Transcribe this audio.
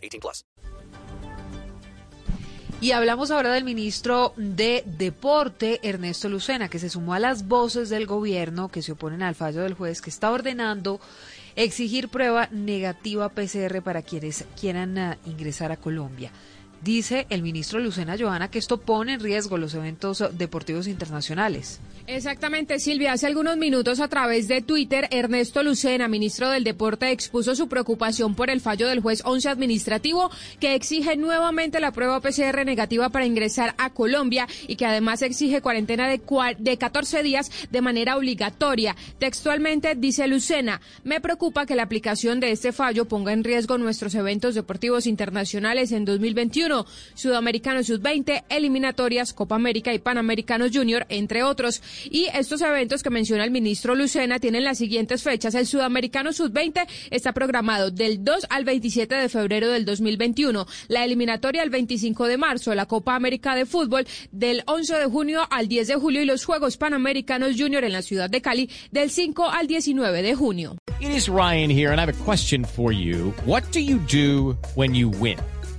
18 plus. Y hablamos ahora del ministro de Deporte, Ernesto Lucena, que se sumó a las voces del gobierno que se oponen al fallo del juez que está ordenando exigir prueba negativa PCR para quienes quieran uh, ingresar a Colombia. Dice el ministro Lucena Joana que esto pone en riesgo los eventos deportivos internacionales. Exactamente, Silvia. Hace algunos minutos a través de Twitter, Ernesto Lucena, ministro del Deporte, expuso su preocupación por el fallo del juez 11 administrativo que exige nuevamente la prueba PCR negativa para ingresar a Colombia y que además exige cuarentena de, de 14 días de manera obligatoria. Textualmente dice Lucena, me preocupa que la aplicación de este fallo ponga en riesgo nuestros eventos deportivos internacionales en 2021, Sudamericano Sub-20, eliminatorias, Copa América y Panamericanos Junior, entre otros. Y estos eventos que menciona el ministro Lucena tienen las siguientes fechas. El Sudamericano Sub-20 está programado del 2 al 27 de febrero del 2021. La eliminatoria el 25 de marzo. La Copa América de Fútbol del 11 de junio al 10 de julio y los Juegos Panamericanos Junior en la ciudad de Cali del 5 al 19 de junio. It is Ryan here and I have a question for you. What do you do when you win?